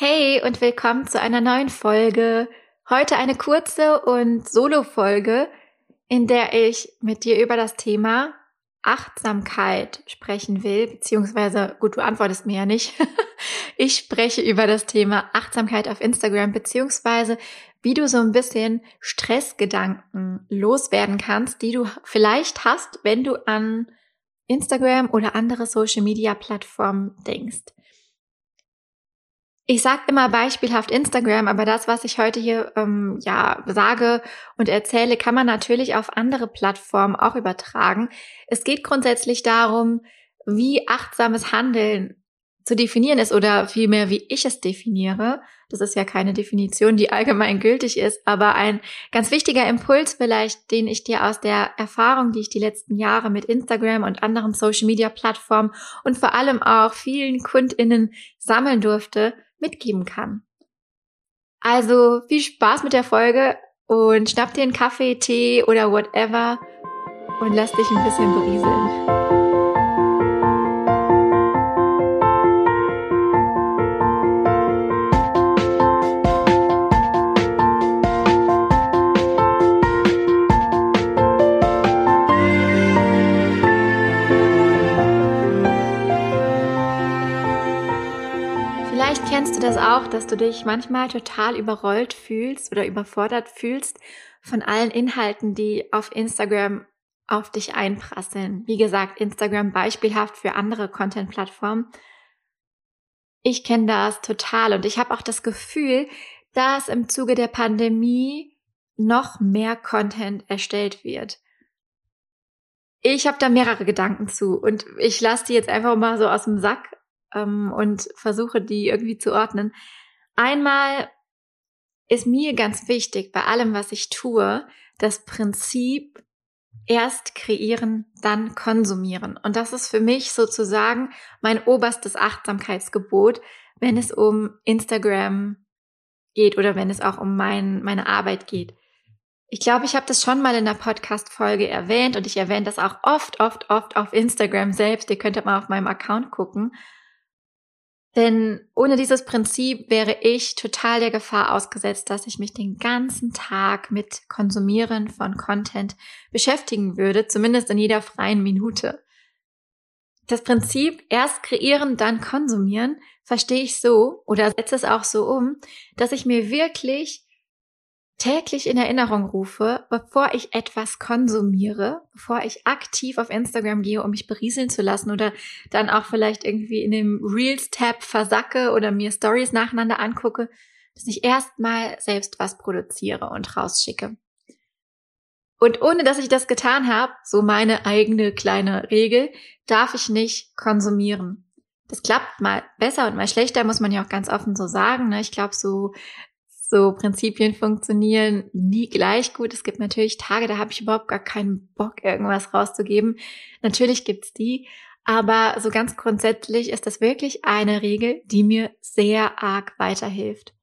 Hey und willkommen zu einer neuen Folge. Heute eine kurze und Solo-Folge, in der ich mit dir über das Thema Achtsamkeit sprechen will, beziehungsweise, gut, du antwortest mir ja nicht. ich spreche über das Thema Achtsamkeit auf Instagram, beziehungsweise wie du so ein bisschen Stressgedanken loswerden kannst, die du vielleicht hast, wenn du an Instagram oder andere Social-Media-Plattformen denkst. Ich sage immer beispielhaft Instagram, aber das, was ich heute hier ähm, ja sage und erzähle, kann man natürlich auf andere Plattformen auch übertragen. Es geht grundsätzlich darum, wie achtsames Handeln zu definieren ist oder vielmehr, wie ich es definiere. Das ist ja keine Definition, die allgemein gültig ist, aber ein ganz wichtiger Impuls vielleicht, den ich dir aus der Erfahrung, die ich die letzten Jahre mit Instagram und anderen Social-Media-Plattformen und vor allem auch vielen Kundinnen sammeln durfte, mitgeben kann. Also viel Spaß mit der Folge und schnapp dir einen Kaffee, Tee oder whatever und lass dich ein bisschen berieseln. Kennst du das auch, dass du dich manchmal total überrollt fühlst oder überfordert fühlst von allen Inhalten, die auf Instagram auf dich einprasseln. Wie gesagt, Instagram beispielhaft für andere Content-Plattformen. Ich kenne das total und ich habe auch das Gefühl, dass im Zuge der Pandemie noch mehr Content erstellt wird. Ich habe da mehrere Gedanken zu und ich lasse die jetzt einfach mal so aus dem Sack ähm, und versuche die irgendwie zu ordnen. Einmal ist mir ganz wichtig bei allem, was ich tue, das Prinzip erst kreieren, dann konsumieren. Und das ist für mich sozusagen mein oberstes Achtsamkeitsgebot, wenn es um Instagram geht oder wenn es auch um mein, meine Arbeit geht. Ich glaube, ich habe das schon mal in der Podcast-Folge erwähnt und ich erwähne das auch oft, oft, oft auf Instagram selbst. Ihr könnt mal auf meinem Account gucken. Denn ohne dieses Prinzip wäre ich total der Gefahr ausgesetzt, dass ich mich den ganzen Tag mit Konsumieren von Content beschäftigen würde, zumindest in jeder freien Minute. Das Prinzip erst kreieren, dann konsumieren verstehe ich so oder setze es auch so um, dass ich mir wirklich täglich in Erinnerung rufe, bevor ich etwas konsumiere, bevor ich aktiv auf Instagram gehe, um mich berieseln zu lassen oder dann auch vielleicht irgendwie in dem Reels-Tab versacke oder mir Stories nacheinander angucke, dass ich erstmal selbst was produziere und rausschicke. Und ohne dass ich das getan habe, so meine eigene kleine Regel, darf ich nicht konsumieren. Das klappt mal besser und mal schlechter, muss man ja auch ganz offen so sagen. Ne? Ich glaube, so so Prinzipien funktionieren nie gleich gut. Es gibt natürlich Tage, da habe ich überhaupt gar keinen Bock, irgendwas rauszugeben. Natürlich gibt's die, aber so ganz grundsätzlich ist das wirklich eine Regel, die mir sehr arg weiterhilft.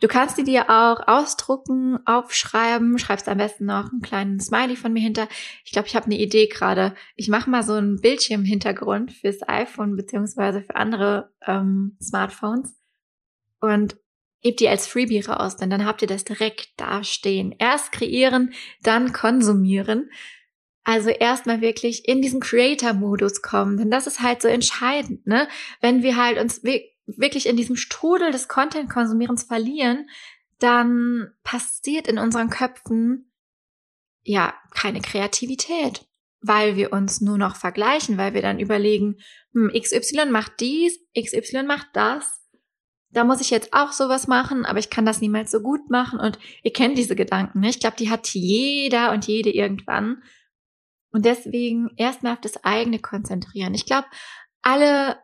Du kannst die dir auch ausdrucken, aufschreiben, schreibst am besten noch einen kleinen Smiley von mir hinter. Ich glaube, ich habe eine Idee gerade. Ich mache mal so einen Bildschirmhintergrund fürs iPhone beziehungsweise für andere ähm, Smartphones und gebt die als Freebie raus, denn dann habt ihr das direkt dastehen. Erst kreieren, dann konsumieren. Also erstmal wirklich in diesen Creator-Modus kommen, denn das ist halt so entscheidend, ne? Wenn wir halt uns wirklich in diesem Strudel des Content-Konsumierens verlieren, dann passiert in unseren Köpfen ja keine Kreativität, weil wir uns nur noch vergleichen, weil wir dann überlegen, hm, XY macht dies, XY macht das da muss ich jetzt auch sowas machen, aber ich kann das niemals so gut machen. Und ihr kennt diese Gedanken, ne? Ich glaube, die hat jeder und jede irgendwann. Und deswegen erstmal auf das eigene konzentrieren. Ich glaube, alle,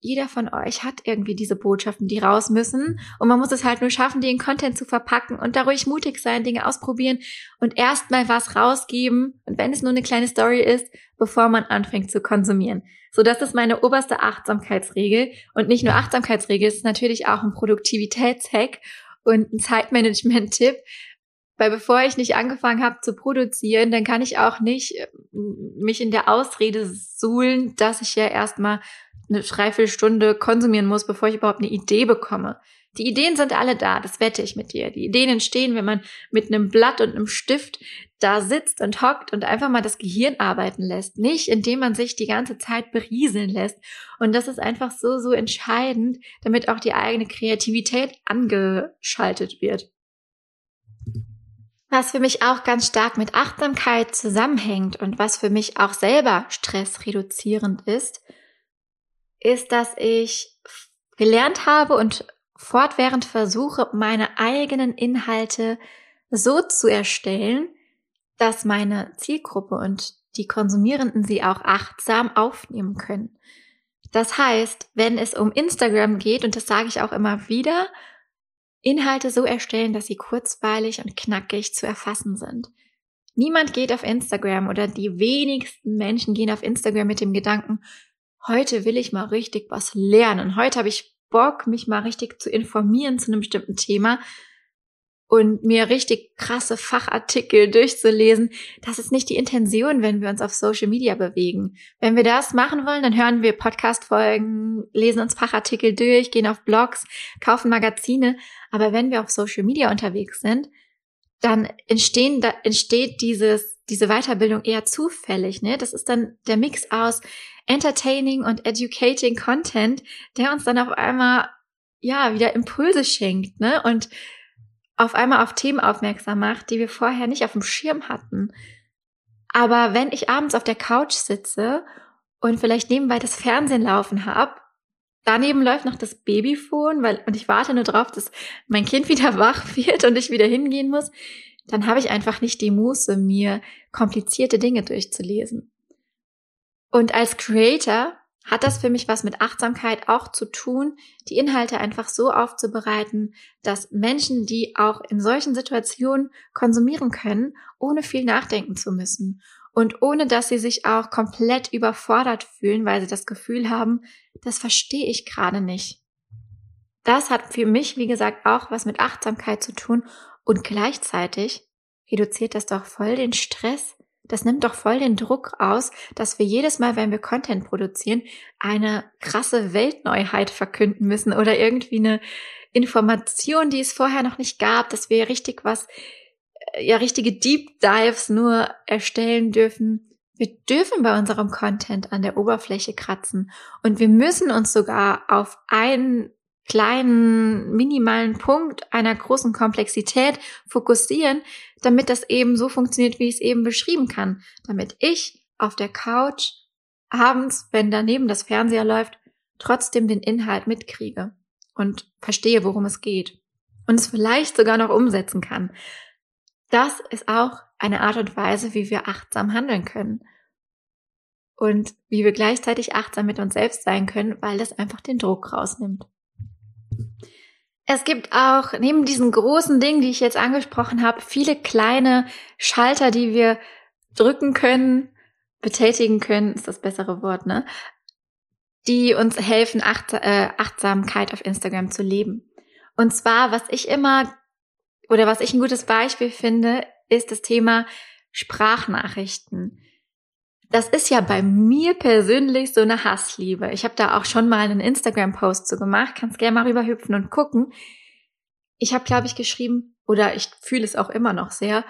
jeder von euch hat irgendwie diese Botschaften, die raus müssen. Und man muss es halt nur schaffen, die in Content zu verpacken und da ruhig mutig sein, Dinge ausprobieren und erstmal was rausgeben. Und wenn es nur eine kleine Story ist, bevor man anfängt zu konsumieren. So, das ist meine oberste Achtsamkeitsregel. Und nicht nur Achtsamkeitsregel, es ist natürlich auch ein Produktivitätshack und ein Zeitmanagement-Tipp. Weil bevor ich nicht angefangen habe zu produzieren, dann kann ich auch nicht äh, mich in der Ausrede suhlen, dass ich ja erstmal eine Dreiviertelstunde konsumieren muss, bevor ich überhaupt eine Idee bekomme. Die Ideen sind alle da, das wette ich mit dir. Die Ideen entstehen, wenn man mit einem Blatt und einem Stift da sitzt und hockt und einfach mal das Gehirn arbeiten lässt. Nicht, indem man sich die ganze Zeit berieseln lässt. Und das ist einfach so, so entscheidend, damit auch die eigene Kreativität angeschaltet wird. Was für mich auch ganz stark mit Achtsamkeit zusammenhängt und was für mich auch selber stressreduzierend ist, ist, dass ich gelernt habe und fortwährend versuche, meine eigenen Inhalte so zu erstellen, dass meine Zielgruppe und die Konsumierenden sie auch achtsam aufnehmen können. Das heißt, wenn es um Instagram geht, und das sage ich auch immer wieder, Inhalte so erstellen, dass sie kurzweilig und knackig zu erfassen sind. Niemand geht auf Instagram oder die wenigsten Menschen gehen auf Instagram mit dem Gedanken, heute will ich mal richtig was lernen. Heute habe ich Bock, mich mal richtig zu informieren zu einem bestimmten Thema und mir richtig krasse Fachartikel durchzulesen. Das ist nicht die Intention, wenn wir uns auf Social Media bewegen. Wenn wir das machen wollen, dann hören wir Podcast-Folgen, lesen uns Fachartikel durch, gehen auf Blogs, kaufen Magazine. Aber wenn wir auf Social Media unterwegs sind, dann entstehen, da entsteht dieses, diese Weiterbildung eher zufällig, ne? Das ist dann der Mix aus entertaining und educating Content, der uns dann auf einmal, ja, wieder Impulse schenkt, ne? Und auf einmal auf Themen aufmerksam macht, die wir vorher nicht auf dem Schirm hatten. Aber wenn ich abends auf der Couch sitze und vielleicht nebenbei das Fernsehen laufen habe, daneben läuft noch das Babyphone, weil und ich warte nur drauf, dass mein Kind wieder wach wird und ich wieder hingehen muss, dann habe ich einfach nicht die Muße, mir komplizierte Dinge durchzulesen. Und als Creator hat das für mich was mit Achtsamkeit auch zu tun, die Inhalte einfach so aufzubereiten, dass Menschen, die auch in solchen Situationen konsumieren können, ohne viel nachdenken zu müssen und ohne dass sie sich auch komplett überfordert fühlen, weil sie das Gefühl haben, das verstehe ich gerade nicht. Das hat für mich, wie gesagt, auch was mit Achtsamkeit zu tun und gleichzeitig reduziert das doch voll den Stress, das nimmt doch voll den Druck aus, dass wir jedes Mal, wenn wir Content produzieren, eine krasse Weltneuheit verkünden müssen oder irgendwie eine Information, die es vorher noch nicht gab, dass wir richtig was, äh, ja, richtige Deep Dives nur erstellen dürfen. Wir dürfen bei unserem Content an der Oberfläche kratzen und wir müssen uns sogar auf einen kleinen, minimalen Punkt einer großen Komplexität fokussieren, damit das eben so funktioniert, wie ich es eben beschrieben kann. Damit ich auf der Couch abends, wenn daneben das Fernseher läuft, trotzdem den Inhalt mitkriege und verstehe, worum es geht. Und es vielleicht sogar noch umsetzen kann. Das ist auch eine Art und Weise, wie wir achtsam handeln können. Und wie wir gleichzeitig achtsam mit uns selbst sein können, weil das einfach den Druck rausnimmt. Es gibt auch neben diesen großen Dingen, die ich jetzt angesprochen habe, viele kleine Schalter, die wir drücken können, betätigen können, ist das bessere Wort, ne? Die uns helfen, Acht äh, Achtsamkeit auf Instagram zu leben. Und zwar, was ich immer oder was ich ein gutes Beispiel finde, ist das Thema Sprachnachrichten. Das ist ja bei mir persönlich so eine Hassliebe. Ich habe da auch schon mal einen Instagram-Post zu gemacht. Kannst gerne mal rüberhüpfen und gucken. Ich habe, glaube ich, geschrieben, oder ich fühle es auch immer noch sehr,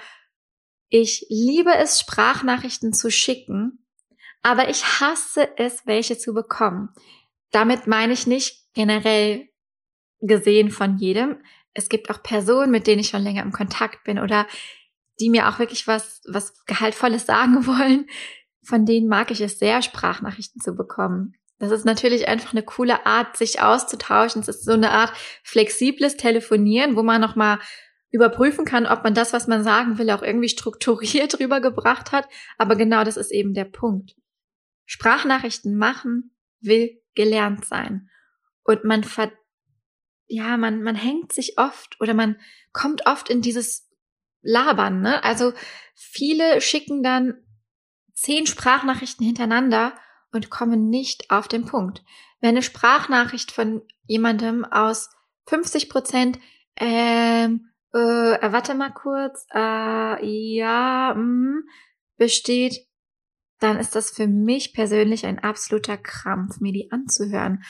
ich liebe es, Sprachnachrichten zu schicken, aber ich hasse es, welche zu bekommen. Damit meine ich nicht generell gesehen von jedem. Es gibt auch Personen, mit denen ich schon länger im Kontakt bin oder die mir auch wirklich was, was Gehaltvolles sagen wollen, von denen mag ich es sehr, Sprachnachrichten zu bekommen. Das ist natürlich einfach eine coole Art, sich auszutauschen. Es ist so eine Art flexibles Telefonieren, wo man nochmal überprüfen kann, ob man das, was man sagen will, auch irgendwie strukturiert rübergebracht hat. Aber genau das ist eben der Punkt. Sprachnachrichten machen will gelernt sein. Und man ver ja, man, man hängt sich oft oder man kommt oft in dieses Labern, ne? Also viele schicken dann zehn Sprachnachrichten hintereinander und kommen nicht auf den Punkt. Wenn eine Sprachnachricht von jemandem aus 50 Prozent, ähm, äh, warte mal kurz, äh, ja, mh, besteht, dann ist das für mich persönlich ein absoluter Krampf, mir die anzuhören.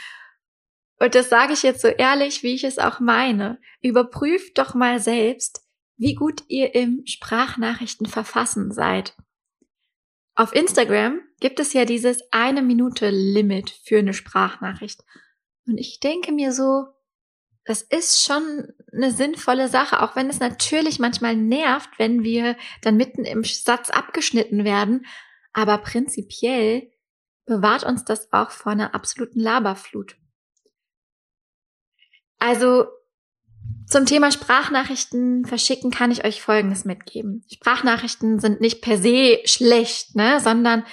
Und das sage ich jetzt so ehrlich, wie ich es auch meine. Überprüft doch mal selbst, wie gut ihr im Sprachnachrichten verfassen seid. Auf Instagram gibt es ja dieses eine Minute Limit für eine Sprachnachricht. Und ich denke mir so, das ist schon eine sinnvolle Sache, auch wenn es natürlich manchmal nervt, wenn wir dann mitten im Satz abgeschnitten werden. Aber prinzipiell bewahrt uns das auch vor einer absoluten Laberflut. Also zum Thema Sprachnachrichten verschicken kann ich euch Folgendes mitgeben. Sprachnachrichten sind nicht per se schlecht, ne, sondern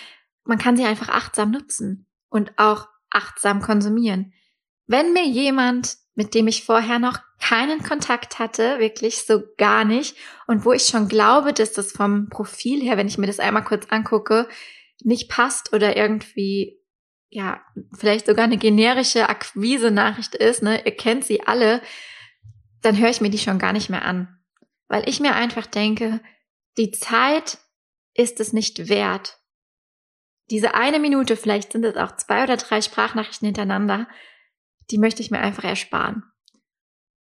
man kann sie einfach achtsam nutzen und auch achtsam konsumieren. Wenn mir jemand, mit dem ich vorher noch keinen Kontakt hatte, wirklich so gar nicht, und wo ich schon glaube, dass das vom Profil her, wenn ich mir das einmal kurz angucke, nicht passt oder irgendwie ja, vielleicht sogar eine generische Akquise-Nachricht ist, ne, ihr kennt sie alle, dann höre ich mir die schon gar nicht mehr an. Weil ich mir einfach denke, die Zeit ist es nicht wert. Diese eine Minute, vielleicht sind es auch zwei oder drei Sprachnachrichten hintereinander, die möchte ich mir einfach ersparen.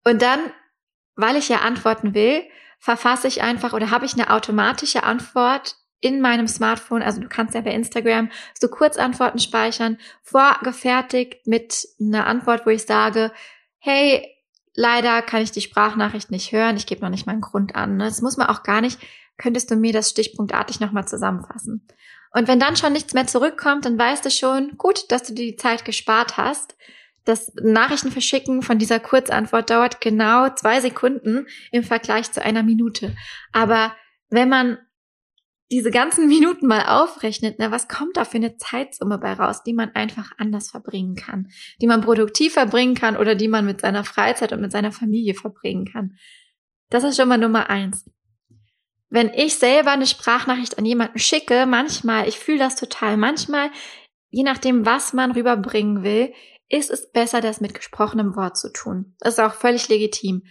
Und dann, weil ich ja antworten will, verfasse ich einfach oder habe ich eine automatische Antwort in meinem Smartphone, also du kannst ja bei Instagram so Kurzantworten speichern, vorgefertigt mit einer Antwort, wo ich sage, hey, leider kann ich die Sprachnachricht nicht hören, ich gebe noch nicht meinen Grund an. Ne? Das muss man auch gar nicht, könntest du mir das stichpunktartig nochmal zusammenfassen. Und wenn dann schon nichts mehr zurückkommt, dann weißt du schon, gut, dass du die Zeit gespart hast. Das Nachrichten verschicken von dieser Kurzantwort dauert genau zwei Sekunden im Vergleich zu einer Minute. Aber wenn man diese ganzen Minuten mal aufrechnet, ne, was kommt da für eine Zeitsumme bei raus, die man einfach anders verbringen kann, die man produktiv verbringen kann oder die man mit seiner Freizeit und mit seiner Familie verbringen kann. Das ist schon mal Nummer eins. Wenn ich selber eine Sprachnachricht an jemanden schicke, manchmal, ich fühle das total, manchmal, je nachdem, was man rüberbringen will, ist es besser, das mit gesprochenem Wort zu tun. Das ist auch völlig legitim.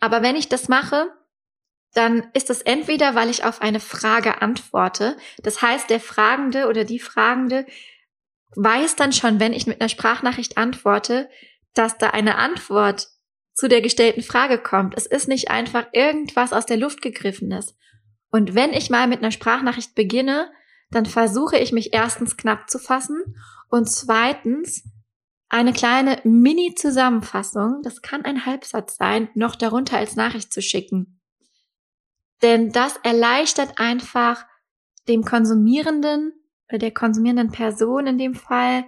Aber wenn ich das mache, dann ist es entweder, weil ich auf eine Frage antworte. Das heißt, der Fragende oder die Fragende weiß dann schon, wenn ich mit einer Sprachnachricht antworte, dass da eine Antwort zu der gestellten Frage kommt. Es ist nicht einfach irgendwas aus der Luft gegriffenes. Und wenn ich mal mit einer Sprachnachricht beginne, dann versuche ich mich erstens knapp zu fassen und zweitens eine kleine Mini-Zusammenfassung, das kann ein Halbsatz sein, noch darunter als Nachricht zu schicken. Denn das erleichtert einfach dem Konsumierenden oder der konsumierenden Person in dem Fall,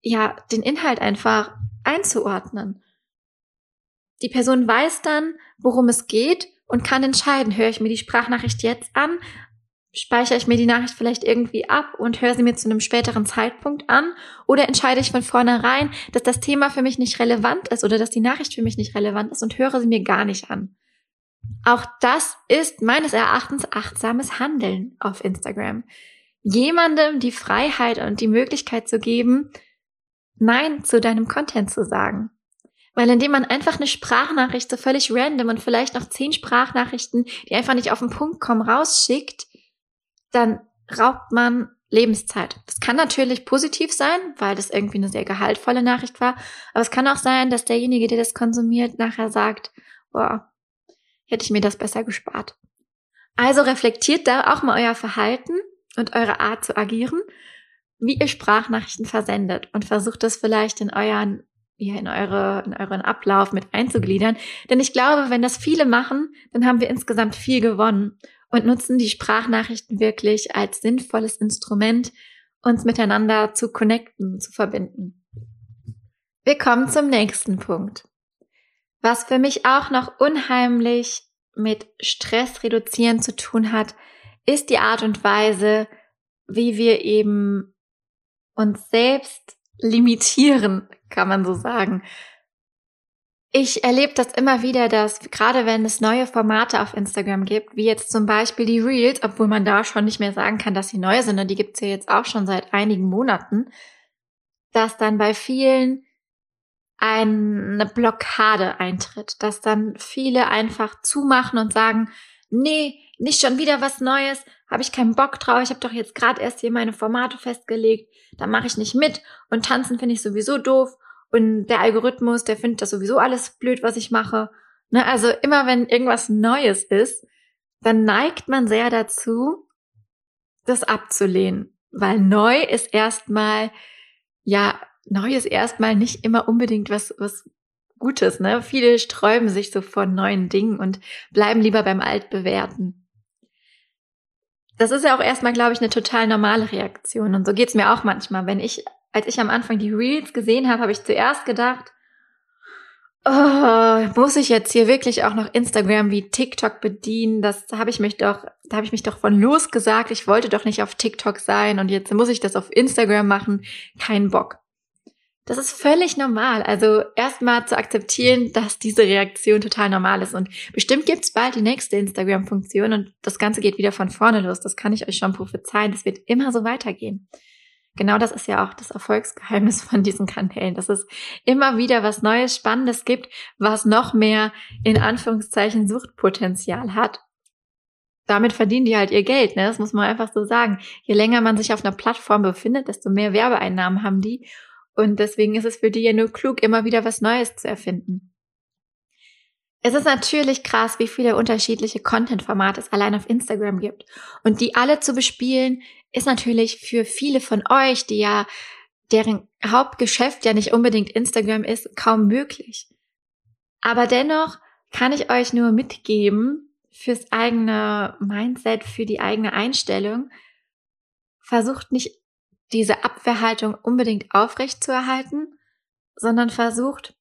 ja, den Inhalt einfach einzuordnen. Die Person weiß dann, worum es geht und kann entscheiden, höre ich mir die Sprachnachricht jetzt an, speichere ich mir die Nachricht vielleicht irgendwie ab und höre sie mir zu einem späteren Zeitpunkt an oder entscheide ich von vornherein, dass das Thema für mich nicht relevant ist oder dass die Nachricht für mich nicht relevant ist und höre sie mir gar nicht an. Auch das ist meines Erachtens achtsames Handeln auf Instagram. Jemandem die Freiheit und die Möglichkeit zu geben, Nein zu deinem Content zu sagen. Weil indem man einfach eine Sprachnachricht so völlig random und vielleicht noch zehn Sprachnachrichten, die einfach nicht auf den Punkt kommen, rausschickt, dann raubt man Lebenszeit. Das kann natürlich positiv sein, weil das irgendwie eine sehr gehaltvolle Nachricht war. Aber es kann auch sein, dass derjenige, der das konsumiert, nachher sagt, boah, hätte ich mir das besser gespart. Also reflektiert da auch mal euer Verhalten und eure Art zu agieren, wie ihr Sprachnachrichten versendet und versucht das vielleicht in euren ja, in, eure, in euren Ablauf mit einzugliedern. Denn ich glaube, wenn das viele machen, dann haben wir insgesamt viel gewonnen und nutzen die Sprachnachrichten wirklich als sinnvolles Instrument, uns miteinander zu connecten, zu verbinden. Wir kommen zum nächsten Punkt. Was für mich auch noch unheimlich mit Stress reduzieren zu tun hat, ist die Art und Weise, wie wir eben uns selbst limitieren, kann man so sagen. Ich erlebe das immer wieder, dass gerade wenn es neue Formate auf Instagram gibt, wie jetzt zum Beispiel die Reels, obwohl man da schon nicht mehr sagen kann, dass sie neu sind, und die gibt's ja jetzt auch schon seit einigen Monaten, dass dann bei vielen eine Blockade eintritt, dass dann viele einfach zumachen und sagen, nee, nicht schon wieder was Neues, habe ich keinen Bock drauf, ich habe doch jetzt gerade erst hier meine Formate festgelegt, da mache ich nicht mit und tanzen finde ich sowieso doof und der Algorithmus, der findet das sowieso alles blöd, was ich mache. Ne? Also immer wenn irgendwas Neues ist, dann neigt man sehr dazu, das abzulehnen, weil neu ist erstmal, ja, neu ist erstmal nicht immer unbedingt was, was Gutes, ne? Viele sträuben sich so vor neuen Dingen und bleiben lieber beim Altbewährten. Das ist ja auch erstmal, glaube ich, eine total normale Reaktion. Und so geht's mir auch manchmal. Wenn ich, als ich am Anfang die Reels gesehen habe, habe ich zuerst gedacht, oh, muss ich jetzt hier wirklich auch noch Instagram wie TikTok bedienen? Das habe ich mich doch, da habe ich mich doch von losgesagt. Ich wollte doch nicht auf TikTok sein und jetzt muss ich das auf Instagram machen. Kein Bock. Das ist völlig normal. Also erstmal zu akzeptieren, dass diese Reaktion total normal ist. Und bestimmt gibt's bald die nächste Instagram-Funktion und das Ganze geht wieder von vorne los. Das kann ich euch schon prophezeien. Das wird immer so weitergehen. Genau das ist ja auch das Erfolgsgeheimnis von diesen Kanälen, dass es immer wieder was Neues, Spannendes gibt, was noch mehr in Anführungszeichen Suchtpotenzial hat. Damit verdienen die halt ihr Geld, ne? Das muss man einfach so sagen. Je länger man sich auf einer Plattform befindet, desto mehr Werbeeinnahmen haben die und deswegen ist es für die ja nur klug, immer wieder was Neues zu erfinden. Es ist natürlich krass, wie viele unterschiedliche Content-Formate es allein auf Instagram gibt. Und die alle zu bespielen, ist natürlich für viele von euch, die ja, deren Hauptgeschäft ja nicht unbedingt Instagram ist, kaum möglich. Aber dennoch kann ich euch nur mitgeben, fürs eigene Mindset, für die eigene Einstellung, versucht nicht diese Abwehrhaltung unbedingt aufrecht zu erhalten, sondern versucht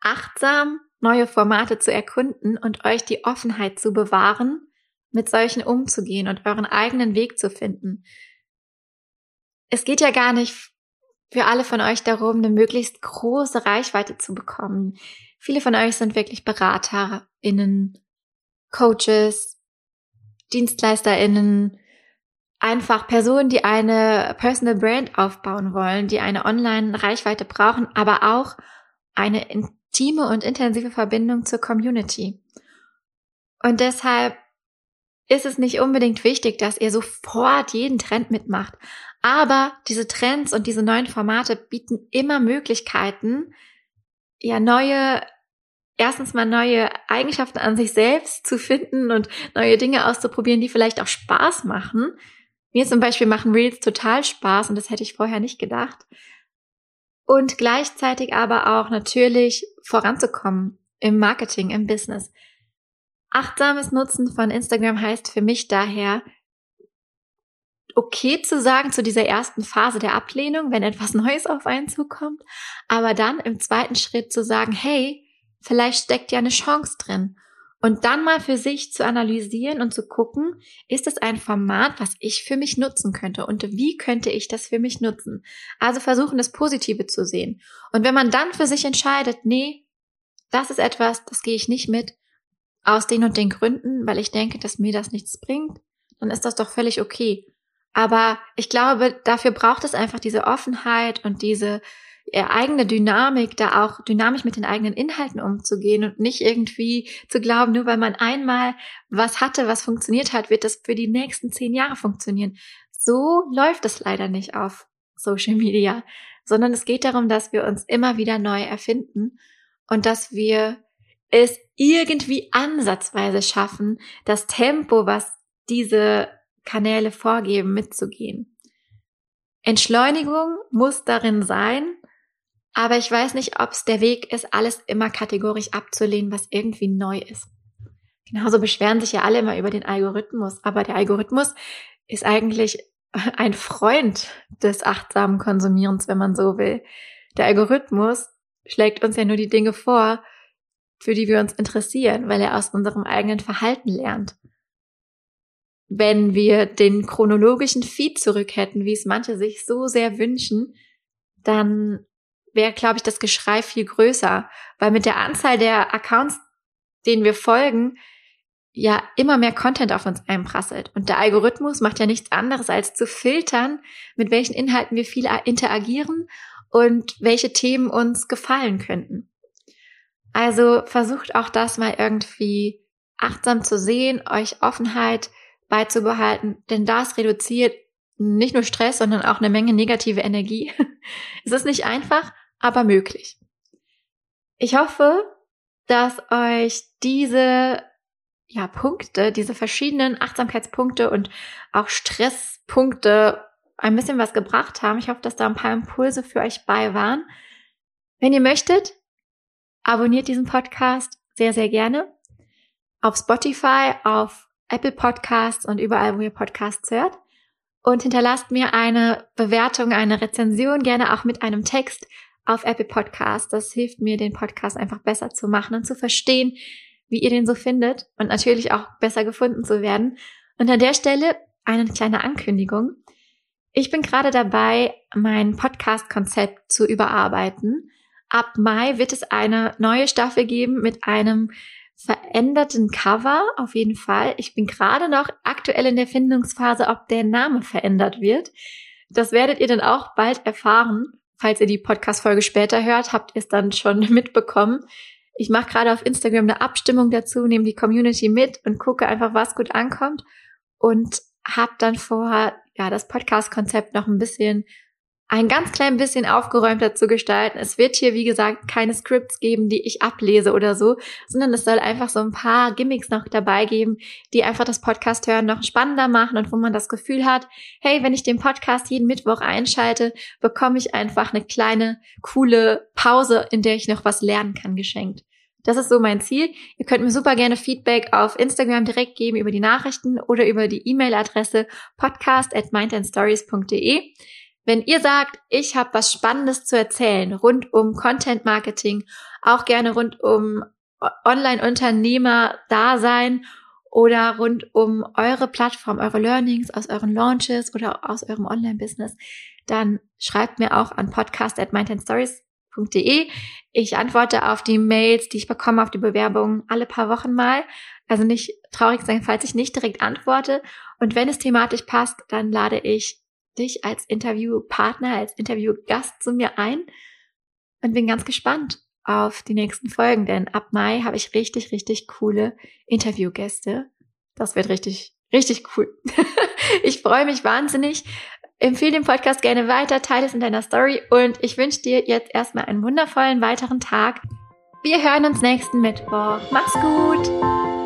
achtsam neue Formate zu erkunden und euch die Offenheit zu bewahren, mit solchen umzugehen und euren eigenen Weg zu finden. Es geht ja gar nicht für alle von euch darum, eine möglichst große Reichweite zu bekommen. Viele von euch sind wirklich BeraterInnen, Coaches, DienstleisterInnen, einfach Personen, die eine Personal Brand aufbauen wollen, die eine Online-Reichweite brauchen, aber auch eine intime und intensive Verbindung zur Community. Und deshalb ist es nicht unbedingt wichtig, dass ihr sofort jeden Trend mitmacht. Aber diese Trends und diese neuen Formate bieten immer Möglichkeiten, ja, neue, erstens mal neue Eigenschaften an sich selbst zu finden und neue Dinge auszuprobieren, die vielleicht auch Spaß machen, mir zum Beispiel machen Reels total Spaß und das hätte ich vorher nicht gedacht. Und gleichzeitig aber auch natürlich voranzukommen im Marketing, im Business. Achtsames Nutzen von Instagram heißt für mich daher, okay zu sagen zu dieser ersten Phase der Ablehnung, wenn etwas Neues auf einen zukommt, aber dann im zweiten Schritt zu sagen, hey, vielleicht steckt ja eine Chance drin und dann mal für sich zu analysieren und zu gucken, ist es ein Format, was ich für mich nutzen könnte und wie könnte ich das für mich nutzen? Also versuchen, das Positive zu sehen. Und wenn man dann für sich entscheidet, nee, das ist etwas, das gehe ich nicht mit, aus den und den Gründen, weil ich denke, dass mir das nichts bringt, dann ist das doch völlig okay. Aber ich glaube, dafür braucht es einfach diese Offenheit und diese eigene Dynamik, da auch dynamisch mit den eigenen Inhalten umzugehen und nicht irgendwie zu glauben, nur weil man einmal was hatte, was funktioniert hat, wird das für die nächsten zehn Jahre funktionieren. So läuft es leider nicht auf Social Media, sondern es geht darum, dass wir uns immer wieder neu erfinden und dass wir es irgendwie ansatzweise schaffen, das Tempo, was diese Kanäle vorgeben, mitzugehen. Entschleunigung muss darin sein, aber ich weiß nicht, ob es der Weg ist, alles immer kategorisch abzulehnen, was irgendwie neu ist. Genauso beschweren sich ja alle immer über den Algorithmus, aber der Algorithmus ist eigentlich ein Freund des achtsamen Konsumierens, wenn man so will. Der Algorithmus schlägt uns ja nur die Dinge vor, für die wir uns interessieren, weil er aus unserem eigenen Verhalten lernt. Wenn wir den chronologischen Feed zurück hätten, wie es manche sich so sehr wünschen, dann wäre, glaube ich, das Geschrei viel größer, weil mit der Anzahl der Accounts, denen wir folgen, ja immer mehr Content auf uns einprasselt. Und der Algorithmus macht ja nichts anderes, als zu filtern, mit welchen Inhalten wir viel interagieren und welche Themen uns gefallen könnten. Also versucht auch das mal irgendwie achtsam zu sehen, euch Offenheit beizubehalten, denn das reduziert nicht nur Stress, sondern auch eine Menge negative Energie. es ist nicht einfach, aber möglich. Ich hoffe, dass euch diese ja, Punkte, diese verschiedenen Achtsamkeitspunkte und auch Stresspunkte ein bisschen was gebracht haben. Ich hoffe, dass da ein paar Impulse für euch bei waren. Wenn ihr möchtet, abonniert diesen Podcast sehr, sehr gerne auf Spotify, auf Apple Podcasts und überall, wo ihr Podcasts hört. Und hinterlasst mir eine Bewertung, eine Rezension, gerne auch mit einem Text auf Apple Podcasts. Das hilft mir, den Podcast einfach besser zu machen und zu verstehen, wie ihr den so findet und natürlich auch besser gefunden zu werden. Und an der Stelle eine kleine Ankündigung. Ich bin gerade dabei, mein Podcast-Konzept zu überarbeiten. Ab Mai wird es eine neue Staffel geben mit einem veränderten Cover auf jeden Fall. Ich bin gerade noch aktuell in der Findungsphase, ob der Name verändert wird. Das werdet ihr dann auch bald erfahren. Falls ihr die Podcast-Folge später hört, habt ihr es dann schon mitbekommen. Ich mache gerade auf Instagram eine Abstimmung dazu, nehme die Community mit und gucke einfach, was gut ankommt und habe dann vor, ja, das Podcast-Konzept noch ein bisschen, ein ganz klein bisschen aufgeräumter zu gestalten. Es wird hier, wie gesagt, keine Scripts geben, die ich ablese oder so, sondern es soll einfach so ein paar Gimmicks noch dabei geben, die einfach das Podcast hören noch spannender machen und wo man das Gefühl hat, hey, wenn ich den Podcast jeden Mittwoch einschalte, bekomme ich einfach eine kleine, coole Pause, in der ich noch was lernen kann, geschenkt. Das ist so mein Ziel. Ihr könnt mir super gerne Feedback auf Instagram direkt geben über die Nachrichten oder über die E-Mail-Adresse podcast at mindandstories.de. Wenn ihr sagt, ich habe was Spannendes zu erzählen rund um Content Marketing, auch gerne rund um Online-Unternehmer-Dasein oder rund um eure Plattform, eure Learnings aus euren Launches oder aus eurem Online-Business, dann schreibt mir auch an podcast at mindandstories.de www.bewerbung.de. Ich antworte auf die Mails, die ich bekomme, auf die Bewerbungen alle paar Wochen mal. Also nicht traurig sein, falls ich nicht direkt antworte. Und wenn es thematisch passt, dann lade ich dich als Interviewpartner, als Interviewgast zu mir ein und bin ganz gespannt auf die nächsten Folgen, denn ab Mai habe ich richtig, richtig coole Interviewgäste. Das wird richtig, richtig cool. ich freue mich wahnsinnig. Empfehle den Podcast gerne weiter, teile es in deiner Story und ich wünsche dir jetzt erstmal einen wundervollen weiteren Tag. Wir hören uns nächsten Mittwoch. Mach's gut!